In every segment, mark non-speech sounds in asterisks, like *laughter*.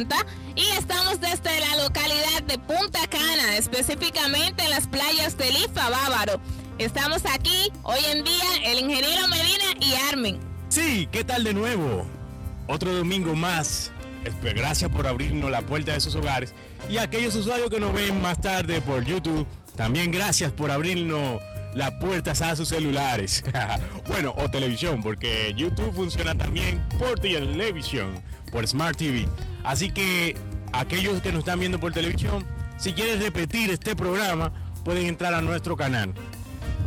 Santa y estamos desde la localidad de Punta Cana, específicamente en las playas del Ifa Bávaro. Estamos aquí hoy en día el ingeniero Medina y Armin. Sí, ¿qué tal de nuevo? Otro domingo más. Gracias por abrirnos la puerta de sus hogares. Y aquellos usuarios que nos ven más tarde por YouTube, también gracias por abrirnos las puertas a sus celulares. *laughs* bueno, o televisión, porque YouTube funciona también por televisión, por Smart TV. Así que aquellos que nos están viendo por televisión, si quieren repetir este programa, pueden entrar a nuestro canal.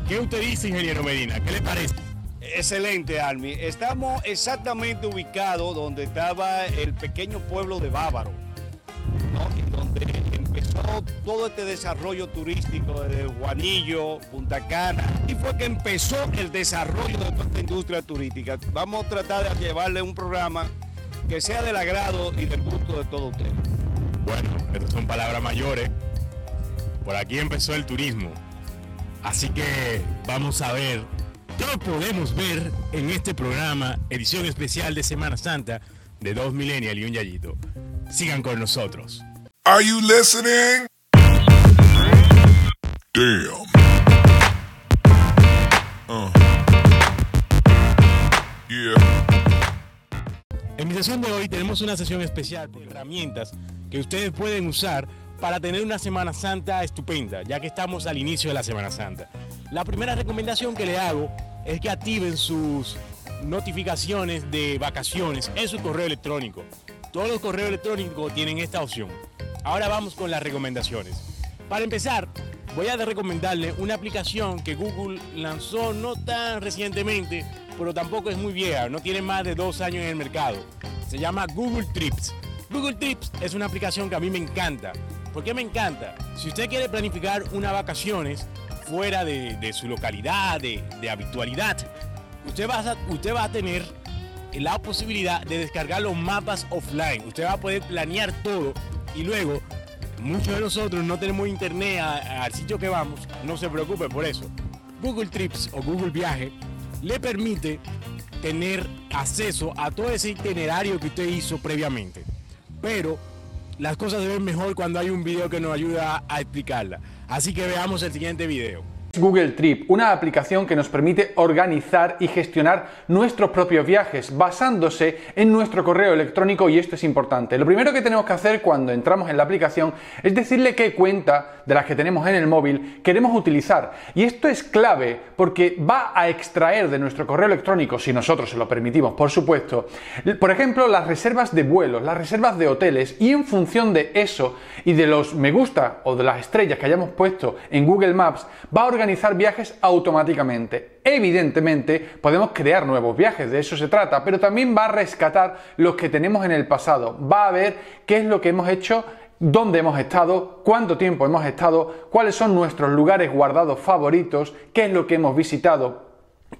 ¿Qué usted dice, ingeniero Medina? ¿Qué le parece? Excelente, Armi. Estamos exactamente ubicados donde estaba el pequeño pueblo de Bávaro, donde empezó todo este desarrollo turístico de Juanillo, Punta Cana, y fue que empezó el desarrollo de toda esta industria turística. Vamos a tratar de llevarle un programa que sea del agrado y del gusto de todos ustedes. Bueno, estas son palabras mayores. Por aquí empezó el turismo. Así que vamos a ver qué podemos ver en este programa, edición especial de Semana Santa de dos millennials y un yayito. Sigan con nosotros. Are you listening? Damn. Sesión de hoy tenemos una sesión especial de herramientas que ustedes pueden usar para tener una Semana Santa estupenda, ya que estamos al inicio de la Semana Santa. La primera recomendación que le hago es que activen sus notificaciones de vacaciones en su correo electrónico. Todos los correos electrónicos tienen esta opción. Ahora vamos con las recomendaciones. Para empezar, voy a recomendarle una aplicación que Google lanzó no tan recientemente, pero tampoco es muy vieja, no tiene más de dos años en el mercado. Se llama Google Trips. Google Trips es una aplicación que a mí me encanta. ¿Por qué me encanta? Si usted quiere planificar unas vacaciones fuera de, su localidad, de, habitualidad, usted va, a, usted va a tener la posibilidad de descargar los mapas offline. Usted va a poder planear todo y luego muchos de nosotros no tenemos internet al sitio que vamos, no se preocupe por eso. Google Trips o Google Viaje le permite tener acceso a todo ese itinerario que usted hizo previamente. Pero las cosas se ven mejor cuando hay un video que nos ayuda a explicarla. Así que veamos el siguiente video. Google Trip, una aplicación que nos permite organizar y gestionar nuestros propios viajes basándose en nuestro correo electrónico y esto es importante. Lo primero que tenemos que hacer cuando entramos en la aplicación es decirle qué cuenta de las que tenemos en el móvil queremos utilizar y esto es clave porque va a extraer de nuestro correo electrónico, si nosotros se lo permitimos, por supuesto, por ejemplo, las reservas de vuelos, las reservas de hoteles y en función de eso y de los me gusta o de las estrellas que hayamos puesto en Google Maps va a organizar organizar viajes automáticamente. Evidentemente, podemos crear nuevos viajes, de eso se trata, pero también va a rescatar los que tenemos en el pasado. Va a ver qué es lo que hemos hecho dónde hemos estado, cuánto tiempo hemos estado, cuáles son nuestros lugares guardados favoritos, qué es lo que hemos visitado,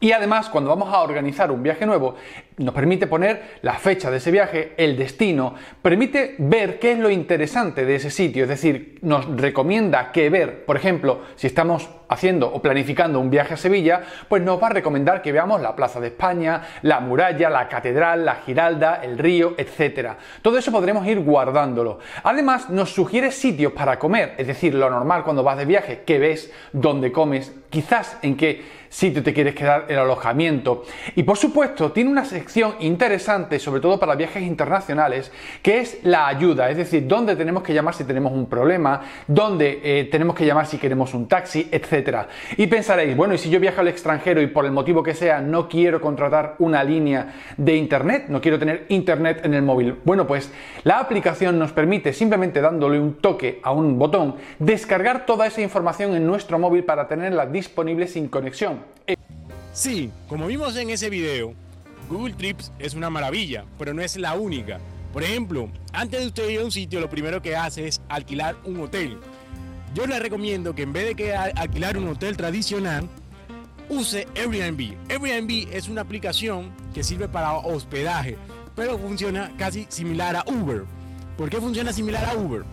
y además, cuando vamos a organizar un viaje nuevo, nos permite poner la fecha de ese viaje, el destino, permite ver qué es lo interesante de ese sitio, es decir, nos recomienda qué ver. Por ejemplo, si estamos haciendo o planificando un viaje a Sevilla, pues nos va a recomendar que veamos la Plaza de España, la muralla, la catedral, la Giralda, el río, etc. Todo eso podremos ir guardándolo. Además, nos sugiere sitios para comer, es decir, lo normal cuando vas de viaje, qué ves, dónde comes, quizás en qué sitio te quieres quedar el alojamiento. Y por supuesto, tiene una sección interesante, sobre todo para viajes internacionales, que es la ayuda, es decir, dónde tenemos que llamar si tenemos un problema, dónde eh, tenemos que llamar si queremos un taxi, etc. Y pensaréis, bueno, y si yo viajo al extranjero y por el motivo que sea no quiero contratar una línea de internet, no quiero tener internet en el móvil. Bueno, pues la aplicación nos permite simplemente dándole un toque a un botón, descargar toda esa información en nuestro móvil para tenerla disponible sin conexión. Sí, como vimos en ese video, Google Trips es una maravilla, pero no es la única. Por ejemplo, antes de usted ir a un sitio, lo primero que hace es alquilar un hotel. Yo le recomiendo que en vez de que alquilar un hotel tradicional, use Airbnb. Airbnb es una aplicación que sirve para hospedaje, pero funciona casi similar a Uber. ¿Por qué funciona similar a Uber?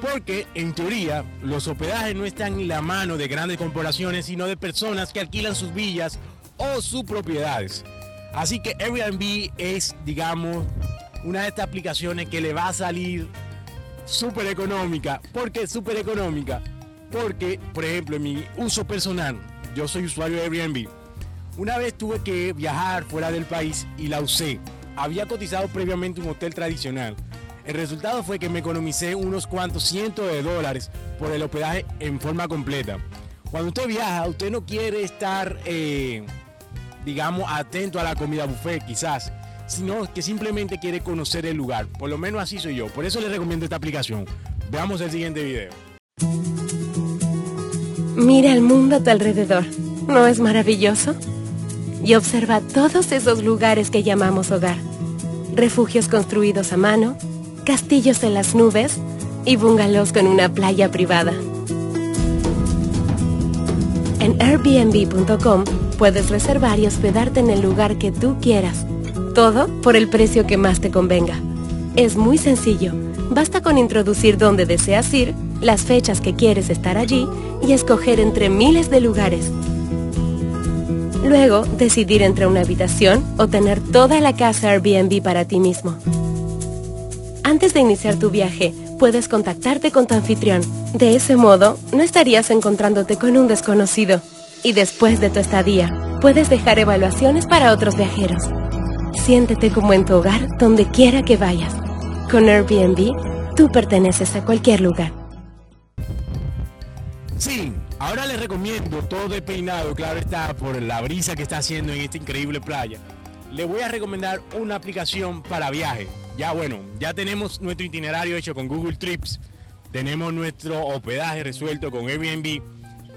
Porque en teoría los hospedajes no están en la mano de grandes corporaciones, sino de personas que alquilan sus villas o sus propiedades. Así que Airbnb es, digamos, una de estas aplicaciones que le va a salir súper económica. ¿Por qué súper económica? Porque, por ejemplo, en mi uso personal, yo soy usuario de Airbnb. Una vez tuve que viajar fuera del país y la usé. Había cotizado previamente un hotel tradicional. El resultado fue que me economicé unos cuantos cientos de dólares por el hospedaje en forma completa. Cuando usted viaja, usted no quiere estar, eh, digamos, atento a la comida buffet quizás, sino que simplemente quiere conocer el lugar. Por lo menos así soy yo. Por eso les recomiendo esta aplicación. Veamos el siguiente video. Mira el mundo a tu alrededor. ¿No es maravilloso? Y observa todos esos lugares que llamamos hogar. Refugios construidos a mano, castillos en las nubes y bungalows con una playa privada. En airbnb.com puedes reservar y hospedarte en el lugar que tú quieras. Todo por el precio que más te convenga. Es muy sencillo. Basta con introducir dónde deseas ir, las fechas que quieres estar allí y escoger entre miles de lugares. Luego, decidir entre una habitación o tener toda la casa Airbnb para ti mismo. Antes de iniciar tu viaje, puedes contactarte con tu anfitrión. De ese modo, no estarías encontrándote con un desconocido. Y después de tu estadía, puedes dejar evaluaciones para otros viajeros. Siéntete como en tu hogar donde quiera que vayas. Con Airbnb, tú perteneces a cualquier lugar. Sí, ahora les recomiendo todo el peinado, claro está, por la brisa que está haciendo en esta increíble playa. Les voy a recomendar una aplicación para viaje. Ya bueno, ya tenemos nuestro itinerario hecho con Google Trips, tenemos nuestro hospedaje resuelto con Airbnb,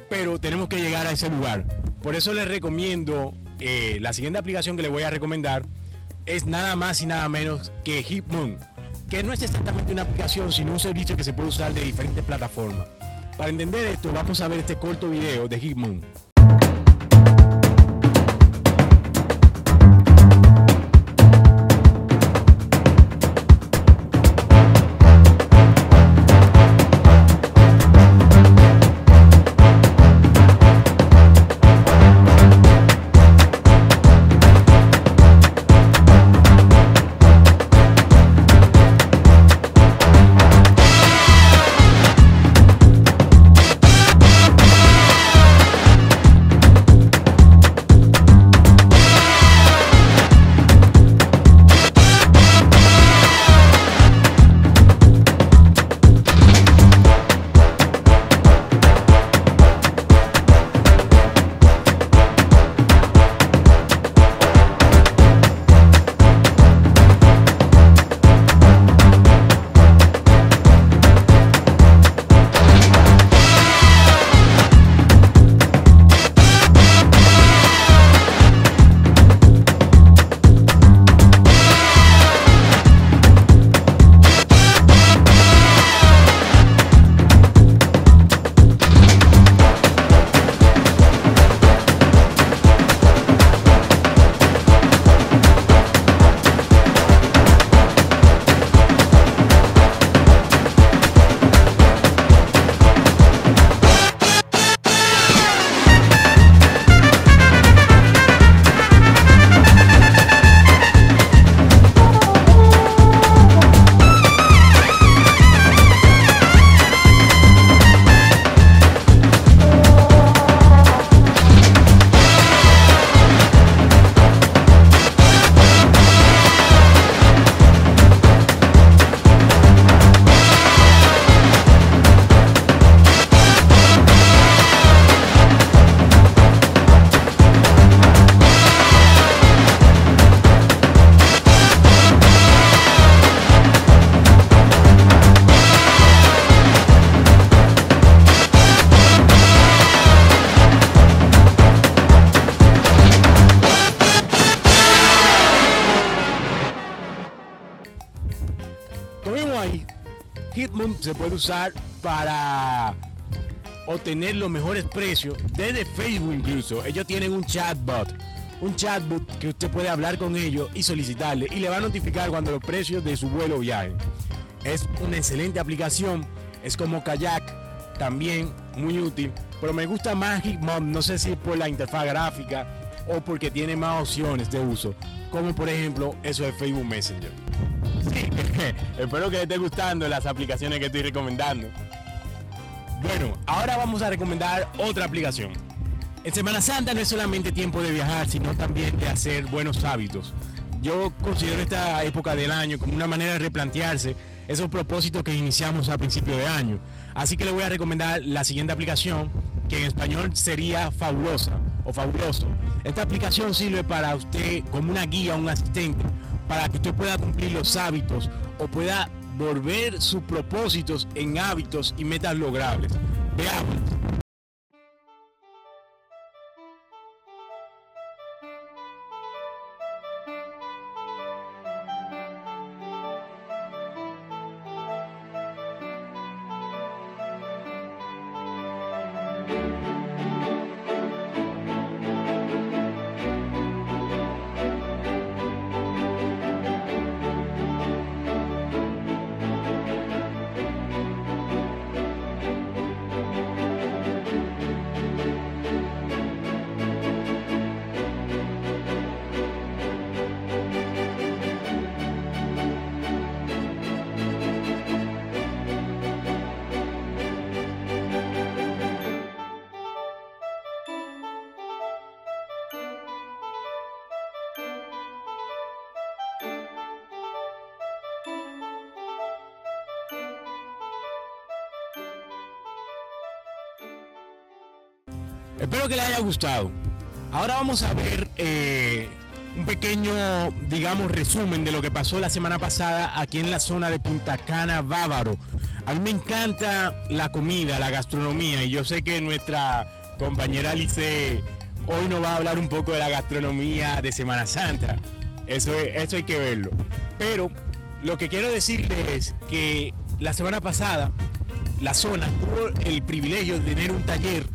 pero tenemos que llegar a ese lugar. Por eso les recomiendo eh, la siguiente aplicación que les voy a recomendar es nada más y nada menos que Hitmoon, que no es exactamente una aplicación, sino un servicio que se puede usar de diferentes plataformas. Para entender esto, vamos a ver este corto video de Hitmoon. Usar para obtener los mejores precios desde Facebook incluso. Ellos tienen un chatbot, un chatbot que usted puede hablar con ellos y solicitarle y le va a notificar cuando los precios de su vuelo viajen. Es una excelente aplicación es como kayak, también muy útil, pero me gusta más Hikmop, no sé si por la interfaz gráfica o porque tiene más opciones de uso, como por ejemplo eso de Facebook Messenger. *laughs* Espero que esté gustando las aplicaciones que estoy recomendando. Bueno, ahora vamos a recomendar otra aplicación. En Semana Santa no es solamente tiempo de viajar, sino también de hacer buenos hábitos. Yo considero esta época del año como una manera de replantearse esos propósitos que iniciamos a principio de año. Así que le voy a recomendar la siguiente aplicación, que en español sería fabulosa o fabuloso. Esta aplicación sirve para usted como una guía, un asistente, para que usted pueda cumplir los hábitos o pueda volver sus propósitos en hábitos y metas logrables. Veamos. Espero que les haya gustado. Ahora vamos a ver eh, un pequeño, digamos, resumen de lo que pasó la semana pasada aquí en la zona de Punta Cana, Bávaro. A mí me encanta la comida, la gastronomía, y yo sé que nuestra compañera Alice hoy nos va a hablar un poco de la gastronomía de Semana Santa. Eso, eso hay que verlo. Pero lo que quiero decirles es que la semana pasada la zona tuvo el privilegio de tener un taller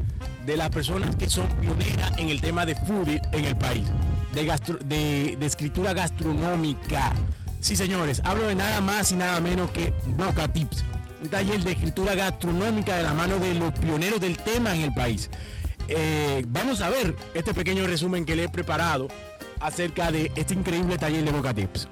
de las personas que son pioneras en el tema de food en el país, de, gastro, de, escritura gastronómica. Sí, señores, hablo de nada más y nada menos que Boca Tips, un taller de escritura gastronómica de la mano de los pioneros del tema en el país. Eh, vamos a ver este pequeño resumen que le he preparado acerca de este increíble taller de Boca Tips.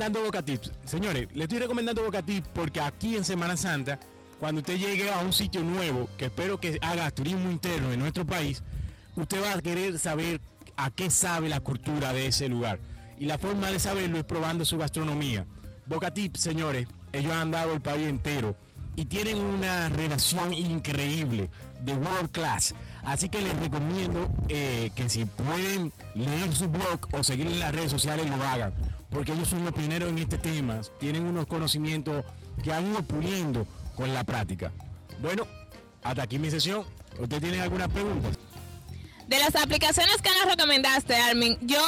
Recomendando Boca? Señores, le estoy recomendando Boca Tips porque aquí en Semana Santa, cuando usted llegue a un sitio nuevo, que espero que haga turismo interno en nuestro país, usted va a querer saber a qué sabe la cultura de ese lugar. Y la forma de saberlo es probando su gastronomía. Boca Tips, señores, ellos han dado el país entero y tienen una relación increíble de world class. Así que les recomiendo eh, que si pueden leer su blog o seguir en las redes sociales lo hagan, porque ellos son los pioneros en este tema, tienen unos conocimientos que han ido puliendo con la práctica. Bueno, hasta aquí mi sesión. ¿Usted tiene alguna pregunta? De las aplicaciones que nos recomendaste, Armin, yo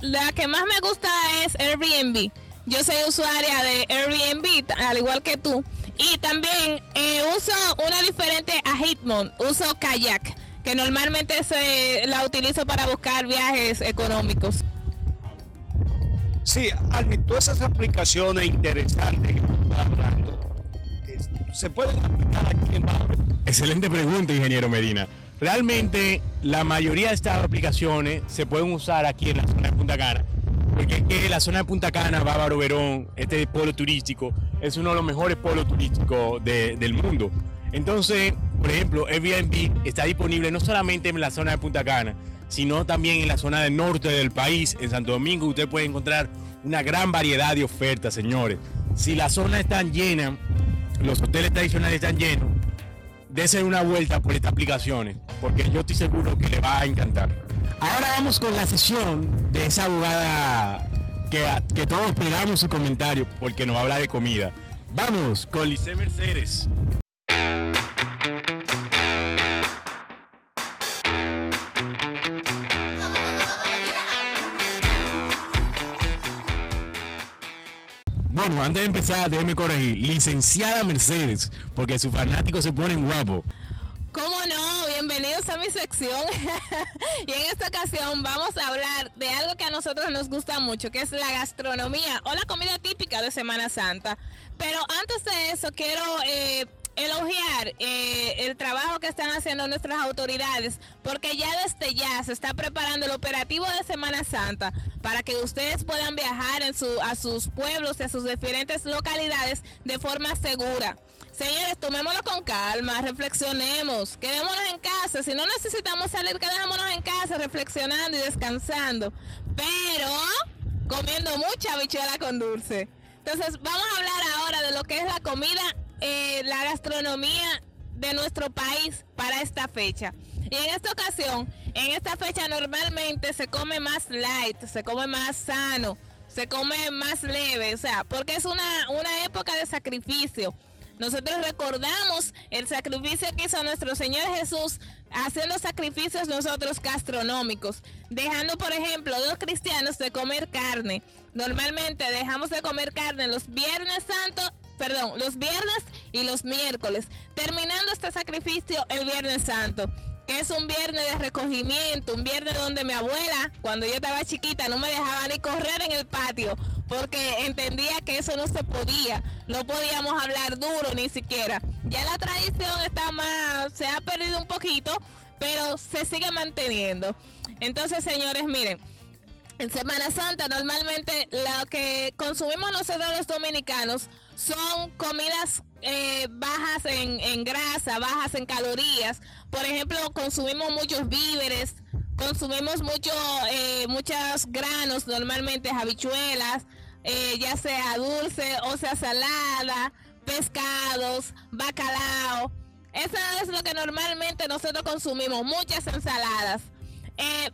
la que más me gusta es Airbnb. Yo soy usuaria de Airbnb, al igual que tú. Y también eh, uso una diferente a Hitmon, uso Kayak, que normalmente se la utilizo para buscar viajes económicos. Sí, Armin, todas esas aplicaciones interesantes que estás hablando, es- se pueden aplicar aquí en Bávaro. Excelente pregunta, ingeniero Medina. Realmente la mayoría de estas aplicaciones se pueden usar aquí en la zona de Punta Cana, porque es la zona de Punta Cana, Bávaro Verón, este polo turístico, es uno de los mejores polos turísticos de- del mundo. Entonces, por ejemplo, Airbnb está disponible no solamente en la zona de Punta Cana, sino también en la zona del norte del país, en Santo Domingo, usted puede encontrar una gran variedad de ofertas, señores. Si la zona está llena, los hoteles tradicionales están llenos, dése una vuelta por estas aplicaciones, porque yo estoy seguro que le va a encantar. Ahora vamos con la sesión de esa abogada que, que todos esperamos su comentario, porque nos va a hablar de comida. Vamos con Lice Mercedes. Bueno, antes de empezar, déjeme corregir. Licenciada Mercedes, porque sus fanáticos se ponen guapos. ¿Cómo no? Bienvenidos a mi sección. *laughs* y en esta ocasión vamos a hablar de algo que a nosotros nos gusta mucho, que es la gastronomía o la comida típica de Semana Santa. Pero antes de eso, quiero eh, elogiar eh, el trabajo que están haciendo nuestras autoridades, porque ya desde ya se está preparando el operativo de Semana Santa para que ustedes puedan viajar en su, a sus pueblos y a sus diferentes localidades de forma segura. Señores, tomémoslo con calma, reflexionemos, quedémonos en casa. Si no necesitamos salir, quedémonos en casa reflexionando y descansando. Pero comiendo mucha habichuela con dulce. Entonces, vamos a hablar ahora de lo que es la comida, eh, la gastronomía de nuestro país para esta fecha. Y en esta ocasión, en esta fecha normalmente se come más light, se come más sano, se come más leve, o sea, porque es una, una época de sacrificio. Nosotros recordamos el sacrificio que hizo nuestro Señor Jesús haciendo sacrificios nosotros gastronómicos, dejando por ejemplo dos cristianos de comer carne. Normalmente dejamos de comer carne los viernes santos, perdón, los viernes y los miércoles, terminando este sacrificio el viernes santo que es un viernes de recogimiento, un viernes donde mi abuela, cuando yo estaba chiquita, no me dejaba ni correr en el patio, porque entendía que eso no se podía, no podíamos hablar duro ni siquiera. Ya la tradición está más, se ha perdido un poquito, pero se sigue manteniendo. Entonces, señores, miren, en Semana Santa normalmente lo que consumimos nosotros los dominicanos son comidas eh, bajas en, grasa, bajas en calorías. Por ejemplo, consumimos muchos víveres, consumimos mucho, eh, muchos granos, normalmente habichuelas, eh, ya sea dulce o sea salada, pescados, bacalao. Eso es lo que normalmente nosotros consumimos, muchas ensaladas.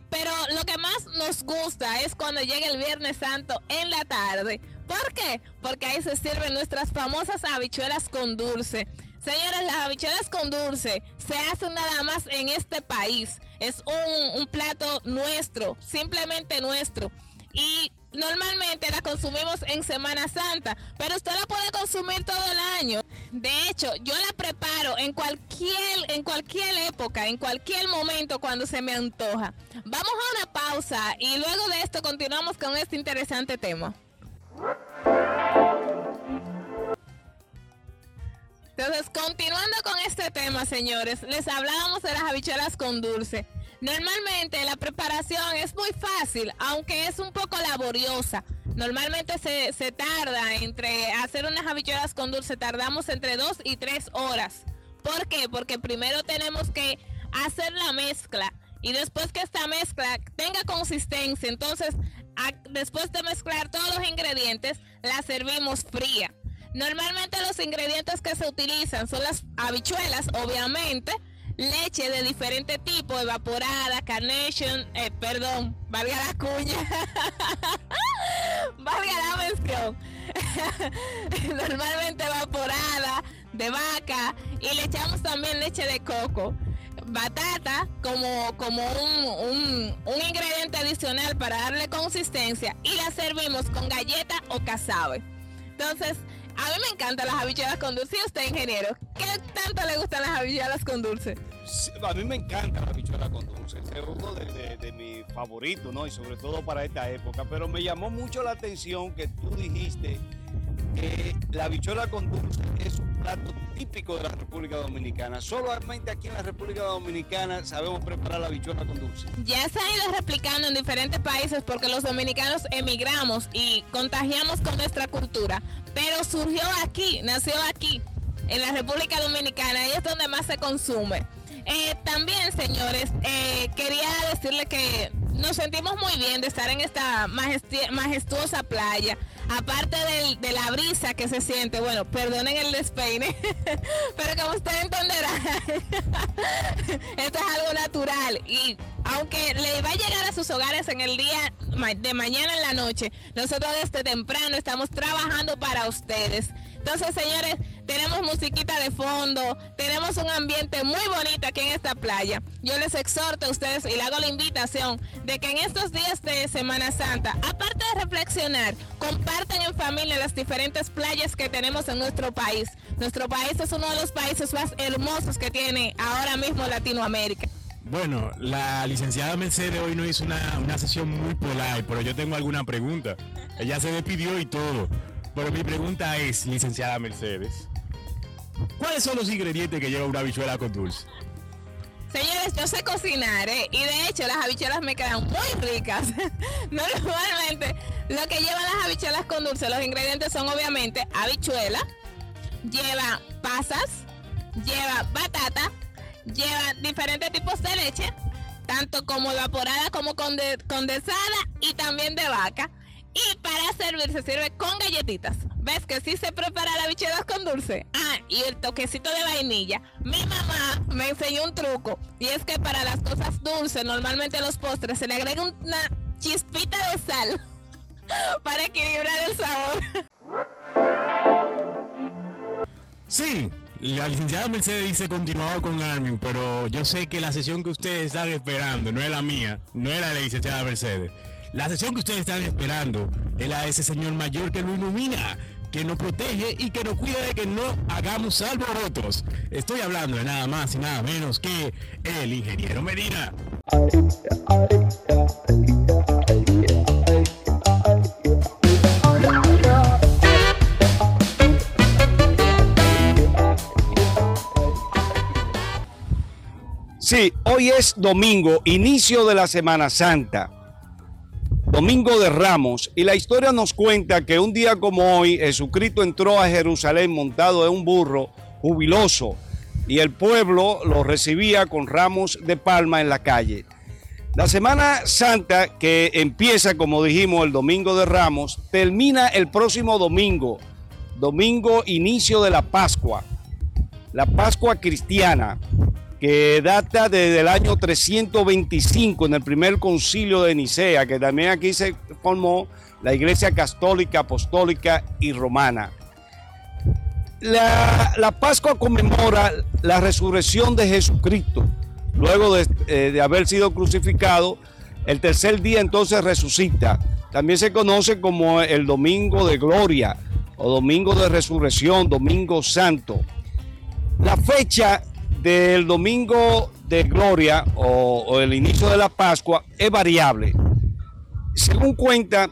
Pero lo que más nos gusta es cuando llega el Viernes Santo en la tarde. ¿Por qué? Porque ahí se sirven nuestras famosas habichuelas con dulce. Señores, las habichuelas con dulce se hacen nada más en este país. Es un, plato nuestro, simplemente nuestro. Y normalmente la consumimos en Semana Santa, pero usted la puede consumir todo el año. De hecho, yo la preparo en cualquier, en cualquier época, en cualquier momento cuando se me antoja. Vamos a una pausa y luego de esto continuamos con este interesante tema. Entonces, continuando con este tema, señores, les hablábamos de las habichuelas con dulce. Normalmente la preparación es muy fácil, aunque es un poco laboriosa. Normalmente se, se tarda entre hacer unas habichuelas con dulce, tardamos entre dos y tres horas. ¿Por qué? Porque primero tenemos que hacer la mezcla y después que esta mezcla tenga consistencia, entonces después de mezclar todos los ingredientes, la servimos fría. Normalmente los ingredientes que se utilizan son las habichuelas, obviamente, leche de diferente tipo, evaporada, carnation, eh, perdón, valga la cuña, *laughs* valga la mención, *laughs* normalmente evaporada, de vaca, y le echamos también leche de coco batata como, como un, un, ingrediente adicional para darle consistencia y la servimos con galleta o casabe. Entonces, a mí me encantan las habichuelas con dulce. ¿Y usted, ingeniero? ¿Qué tanto le gustan las habichuelas con dulce? a mí me encanta la habichuela con dulce. Es uno de, de mis favoritos, ¿no? Y sobre todo para esta época. Pero me llamó mucho la atención que tú dijiste que la habichuela con dulce es plato típico de la República Dominicana. Solamente aquí en la República Dominicana sabemos preparar la habichuela con dulce. Ya se ha ido replicando en diferentes países porque los dominicanos emigramos y contagiamos con nuestra cultura. Pero surgió aquí, nació aquí, en la República Dominicana y es donde más se consume. Eh, también, señores, eh, quería decirle que nos sentimos muy bien de estar en esta majestuosa playa. Aparte de la brisa que se siente, bueno, perdonen el despeine, *laughs* pero como usted entenderá, *laughs* esto es algo natural y aunque le va a llegar a sus hogares en el día de mañana en la noche, nosotros desde temprano estamos trabajando para ustedes. Entonces, señores, tenemos musiquita de fondo, tenemos un ambiente muy bonito aquí en esta playa. Yo les exhorto a ustedes y le hago la invitación de que en estos días de Semana Santa, aparte de reflexionar, compartan en familia las diferentes playas que tenemos en nuestro país. Nuestro país es uno de los países más hermosos que tiene ahora mismo Latinoamérica. Bueno, la licenciada Mercedes hoy no hizo una, una sesión muy polar, pero yo tengo alguna pregunta. Ella se despidió y todo. Pero mi pregunta es, licenciada Mercedes, ¿cuáles son los ingredientes que lleva una habichuela con dulce? Señores, yo sé cocinar, ¿eh? Y de hecho, las habichuelas me quedan muy ricas. *laughs* Normalmente, lo que llevan las habichuelas con dulce, los ingredientes son obviamente habichuela, lleva pasas, lleva batata, lleva diferentes tipos de leche, tanto como evaporada como condensada y también de vaca. Y para servir se sirve con galletitas. ¿Ves que sí se prepara la bicheras con dulce? Ah, y el toquecito de vainilla. Mi mamá me enseñó un truco. Y es que para las cosas dulces, normalmente a los postres, se le agrega una chispita de sal *laughs* para equilibrar el sabor. Sí, la licenciada Mercedes dice continuado con Armin, pero yo sé que la sesión que ustedes están esperando no es la mía, no es la de la licenciada Mercedes. La sesión que ustedes están esperando es la de ese señor mayor que lo ilumina, que nos protege y que nos cuida de que no hagamos alborotos. Estoy hablando de nada más y nada menos que el ingeniero Medina. Sí, hoy es domingo, inicio de la Semana Santa. Domingo de Ramos, y la historia nos cuenta que un día como hoy Jesucristo entró a Jerusalén montado en un burro jubiloso y el pueblo lo recibía con ramos de palma en la calle. La Semana Santa, que empieza, como dijimos, el Domingo de Ramos, termina el próximo domingo, domingo inicio de la Pascua, la Pascua cristiana que data desde el año 325 en el primer concilio de Nicea, que también aquí se formó la Iglesia Católica, Apostólica y Romana. La, Pascua conmemora la resurrección de Jesucristo. Luego de, eh, de haber sido crucificado, el tercer día entonces resucita. También se conoce como el Domingo de Gloria o Domingo de Resurrección, Domingo Santo. La fecha del domingo de gloria o, el inicio de la Pascua es variable. Según cuenta,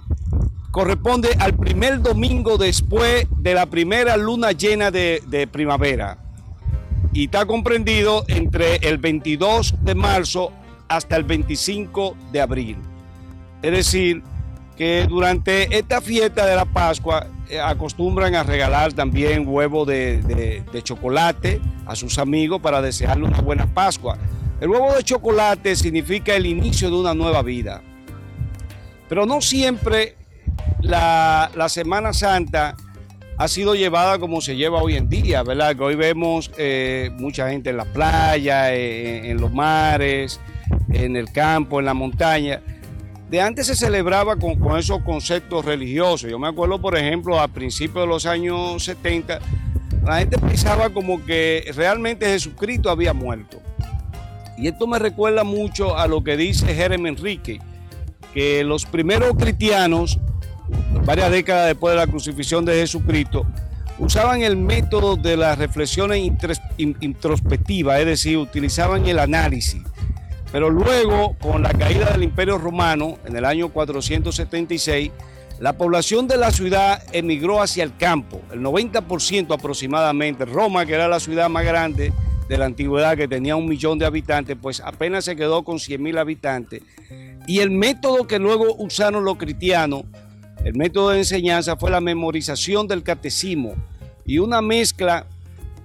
corresponde al primer domingo después de la primera luna llena de, de, primavera y está comprendido entre el 22 de marzo hasta el 25 de abril. Es decir, que durante esta fiesta de la Pascua acostumbran a regalar también huevo de, de- chocolate a sus amigos para desearle una buena Pascua. El huevo de chocolate significa el inicio de una nueva vida. Pero no siempre la, la Semana Santa ha sido llevada como se lleva hoy en día, ¿verdad? Que hoy vemos eh, mucha gente en la playa, eh, en los mares, en el campo, en la montaña. De antes se celebraba con, esos conceptos religiosos. Yo me acuerdo, por ejemplo, a principios de los años 70, la gente pensaba como que realmente Jesucristo había muerto. Y esto me recuerda mucho a lo que dice Jeremy Enrique, que los primeros cristianos, varias décadas después de la crucifixión de Jesucristo, usaban el método de las reflexiones introspectivas, es decir, utilizaban el análisis. Pero luego, con la caída del Imperio Romano en el año 476, la población de la ciudad emigró hacia el campo, el 90% aproximadamente. Roma, que era la ciudad más grande de la antigüedad, que tenía un millón de habitantes, pues apenas se quedó con 100 mil habitantes. Y el método que luego usaron los cristianos, el método de enseñanza, fue la memorización del catecismo y una mezcla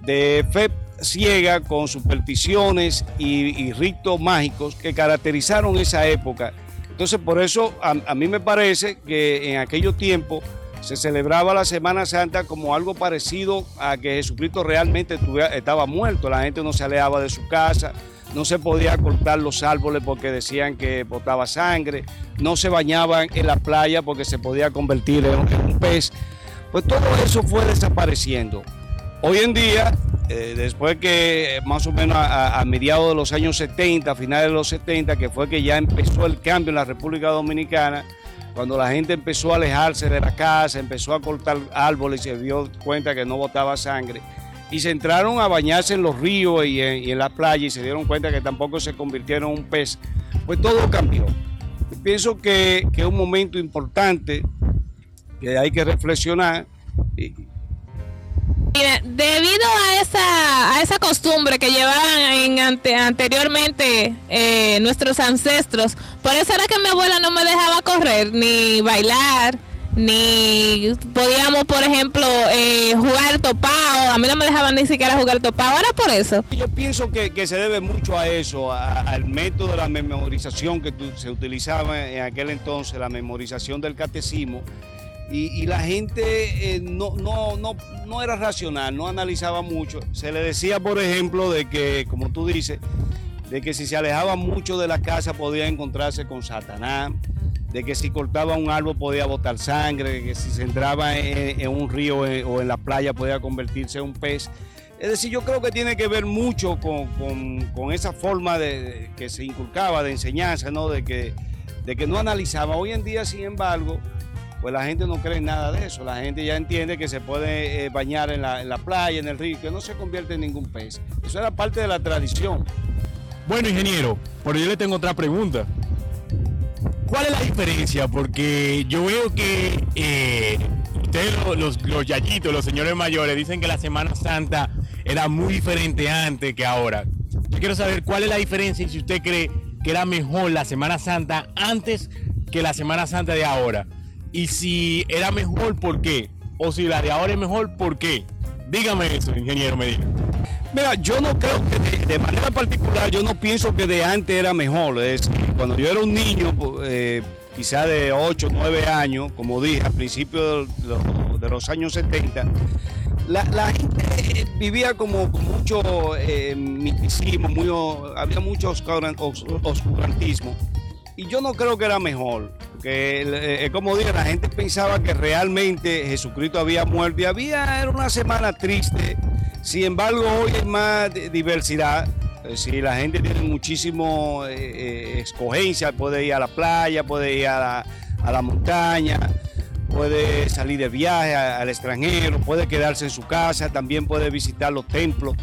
de fe ciega con supersticiones y, ritos mágicos que caracterizaron esa época. Entonces, por eso a, mí me parece que en aquellos tiempos se celebraba la Semana Santa como algo parecido a que Jesucristo realmente estaba muerto. La gente no se alejaba de su casa, no se podía cortar los árboles porque decían que botaba sangre, no se bañaban en la playa porque se podía convertir en un pez. Pues todo eso fue desapareciendo. Hoy en día, eh, después que eh, más o menos a, mediados de los años 70, a finales de los 70, que fue que ya empezó el cambio en la República Dominicana, cuando la gente empezó a alejarse de la casa, empezó a cortar árboles y se dio cuenta que no botaba sangre, y se entraron a bañarse en los ríos y en, y en la playa y se dieron cuenta que tampoco se convirtieron en un pez, pues todo cambió. Pienso que, es un momento importante que hay que reflexionar. Mira, debido a esa, a esa costumbre que llevaban en ante- anteriormente eh, nuestros ancestros, por eso era que mi abuela no me dejaba correr, ni bailar, ni podíamos, por ejemplo, eh, jugar topado. A mí no me dejaban ni siquiera jugar topado. Ahora por eso. Yo pienso que, se debe mucho a eso, al método de la memorización que se utilizaba en aquel entonces, la memorización del catecismo. Y, y la gente eh, no, no, no, no era racional, no analizaba mucho. Se le decía, por ejemplo, de que, como tú dices, de que si se alejaba mucho de la casa podía encontrarse con Satanás, de que si cortaba un árbol podía botar sangre, de que si se entraba en, un río eh, o en la playa podía convertirse en un pez. Es decir, yo creo que tiene que ver mucho con, con- con esa forma de, de- que se inculcaba de enseñanza, ¿no? De que, de que no analizaba. Hoy en día, sin embargo, pues la gente no cree nada de eso. La gente ya entiende que se puede eh, bañar en la, playa, en el río, que no se convierte en ningún pez. Eso era parte de la tradición. Bueno, ingeniero, pero yo le tengo otra pregunta. ¿Cuál es la diferencia? Porque yo veo que eh, ustedes, lo- los, los yayitos, los señores mayores, dicen que la Semana Santa era muy diferente antes que ahora. Yo quiero saber cuál es la diferencia y si usted cree que era mejor la Semana Santa antes que la Semana Santa de ahora. Y si era mejor, ¿por qué? O si la de ahora es mejor, ¿por qué? Dígame eso, ingeniero Medina. Mira, yo no creo que de, manera particular, yo no pienso que de antes era mejor. Es cuando yo era un niño, eh, quizá de 8, 9 años, como dije, al principio de los, años 70, la, gente eh, vivía como con mucho eh, misticismo, había mucho oscuran- os- oscurantismo. Y yo no creo que era mejor. Que eh, eh, como dije, la gente pensaba que realmente Jesucristo había muerto y había, era una semana triste. Sin embargo, hoy hay más di- diversidad. Decir, la gente tiene muchísimo eh, eh, escogencia, puede ir a la playa, puede ir a la, a la montaña, puede salir de viaje al extranjero, puede quedarse en su casa, también puede visitar los templos.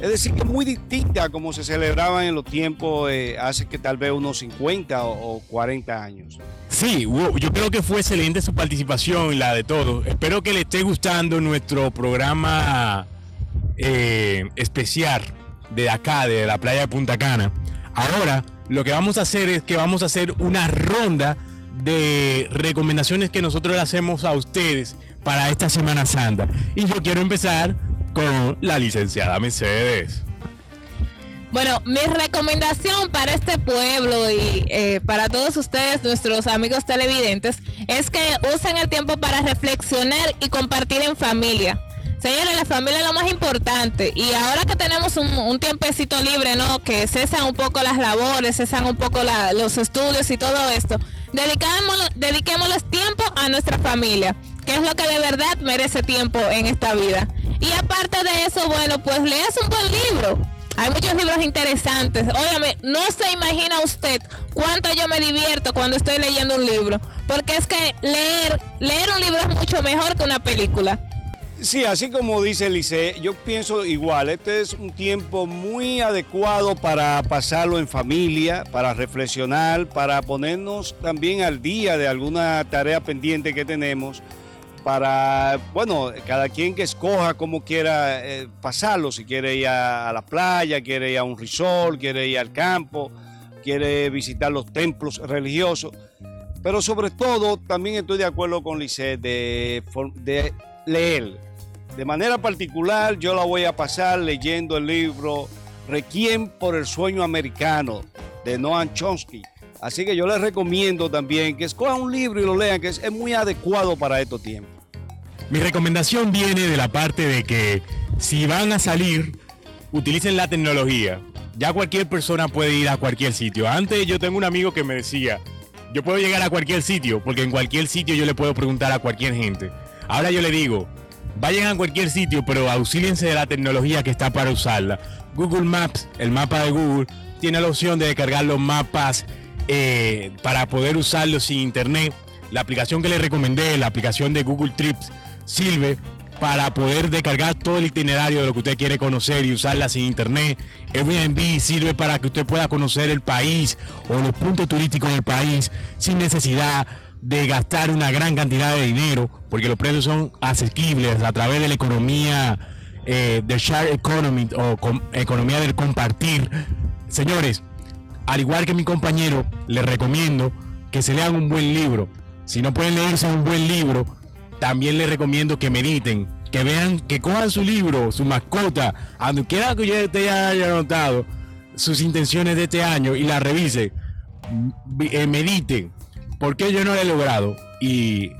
Es decir, que muy distinta como se celebraban en los tiempos eh, hace que tal vez unos 50 o, o 40 años. Sí, yo creo que fue excelente su participación y la de todos. Espero que le esté gustando nuestro programa eh, especial de acá, de la playa de Punta Cana. Ahora, lo que vamos a hacer es que vamos a hacer una ronda de recomendaciones que nosotros le hacemos a ustedes para esta Semana Santa. Y yo quiero empezar con la licenciada Mercedes. Bueno, mi recomendación para este pueblo y eh, para todos ustedes, nuestros amigos televidentes, es que usen el tiempo para reflexionar y compartir en familia. Señores, la familia es lo más importante y ahora que tenemos un, tiempecito libre, ¿no? Que cesan un poco las labores, cesan un poco los estudios y todo esto, dediquémosle, dediquémosles tiempo a nuestra familia, que es lo que de verdad merece tiempo en esta vida. Y aparte de eso, bueno, pues leas un buen libro hay muchos libros interesantes. Óyame, no se imagina usted cuánto yo me divierto cuando estoy leyendo un libro. Porque es que leer, leer un libro es mucho mejor que una película. Sí, así como dice Lice, yo pienso igual, este es un tiempo muy adecuado para pasarlo en familia, para reflexionar, para ponernos también al día de alguna tarea pendiente que tenemos para, bueno, cada quien que escoja como quiera eh, pasarlo, si quiere ir a, la playa, quiere ir a un resort, quiere ir al campo, quiere visitar los templos religiosos. Pero sobre todo, también estoy de acuerdo con de, de leer. De manera particular, yo la voy a pasar leyendo el libro Requiem por el sueño americano de Noam Chomsky. Así que yo les recomiendo también que escojan un libro y lo lean, que es, es muy adecuado para estos tiempos. Mi recomendación viene de la parte de que si van a salir, utilicen la tecnología. Ya cualquier persona puede ir a cualquier sitio. Antes yo tengo un amigo que me decía, yo puedo llegar a cualquier sitio, porque en cualquier sitio yo le puedo preguntar a cualquier gente. Ahora yo le digo, vayan a cualquier sitio, pero auxíliense de la tecnología que está para usarla. Google Maps, el mapa de Google, tiene la opción de descargar los mapas eh, para poder usarlos sin internet. La aplicación que les recomendé, la aplicación de Google Trips, sirve para poder descargar todo el itinerario de lo que usted quiere conocer y usarla sin internet. Airbnb sirve para que usted pueda conocer el país o los puntos turísticos del país sin necesidad de gastar una gran cantidad de dinero, porque los precios son asequibles a través de la economía eh, de share economy o economía del compartir. Señores, al igual que mi compañero, les recomiendo que se lean un buen libro. Si no pueden leerse un buen libro, también les recomiendo que mediten, que vean, que cojan su libro, su mascota, a donde quiera que usted haya anotado sus intenciones de este año y la revise, eh, mediten, porque yo no lo he logrado y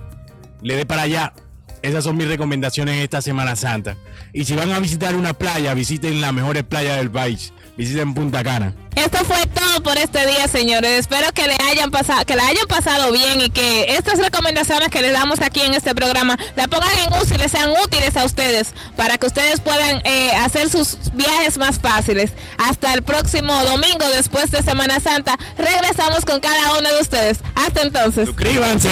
le dé para allá. Esas son mis recomendaciones esta Semana Santa. Y si van a visitar una playa, visiten las mejores playas del país visiten Punta Cana. Esto fue todo por este día, señores. Espero que le hayan pasado, que la hayan pasado bien y que estas recomendaciones que les damos aquí en este programa la pongan en uso y les sean útiles a ustedes para que ustedes puedan eh, hacer sus viajes más fáciles. Hasta el próximo domingo, después de Semana Santa, regresamos con cada uno de ustedes. Hasta entonces. Suscríbanse.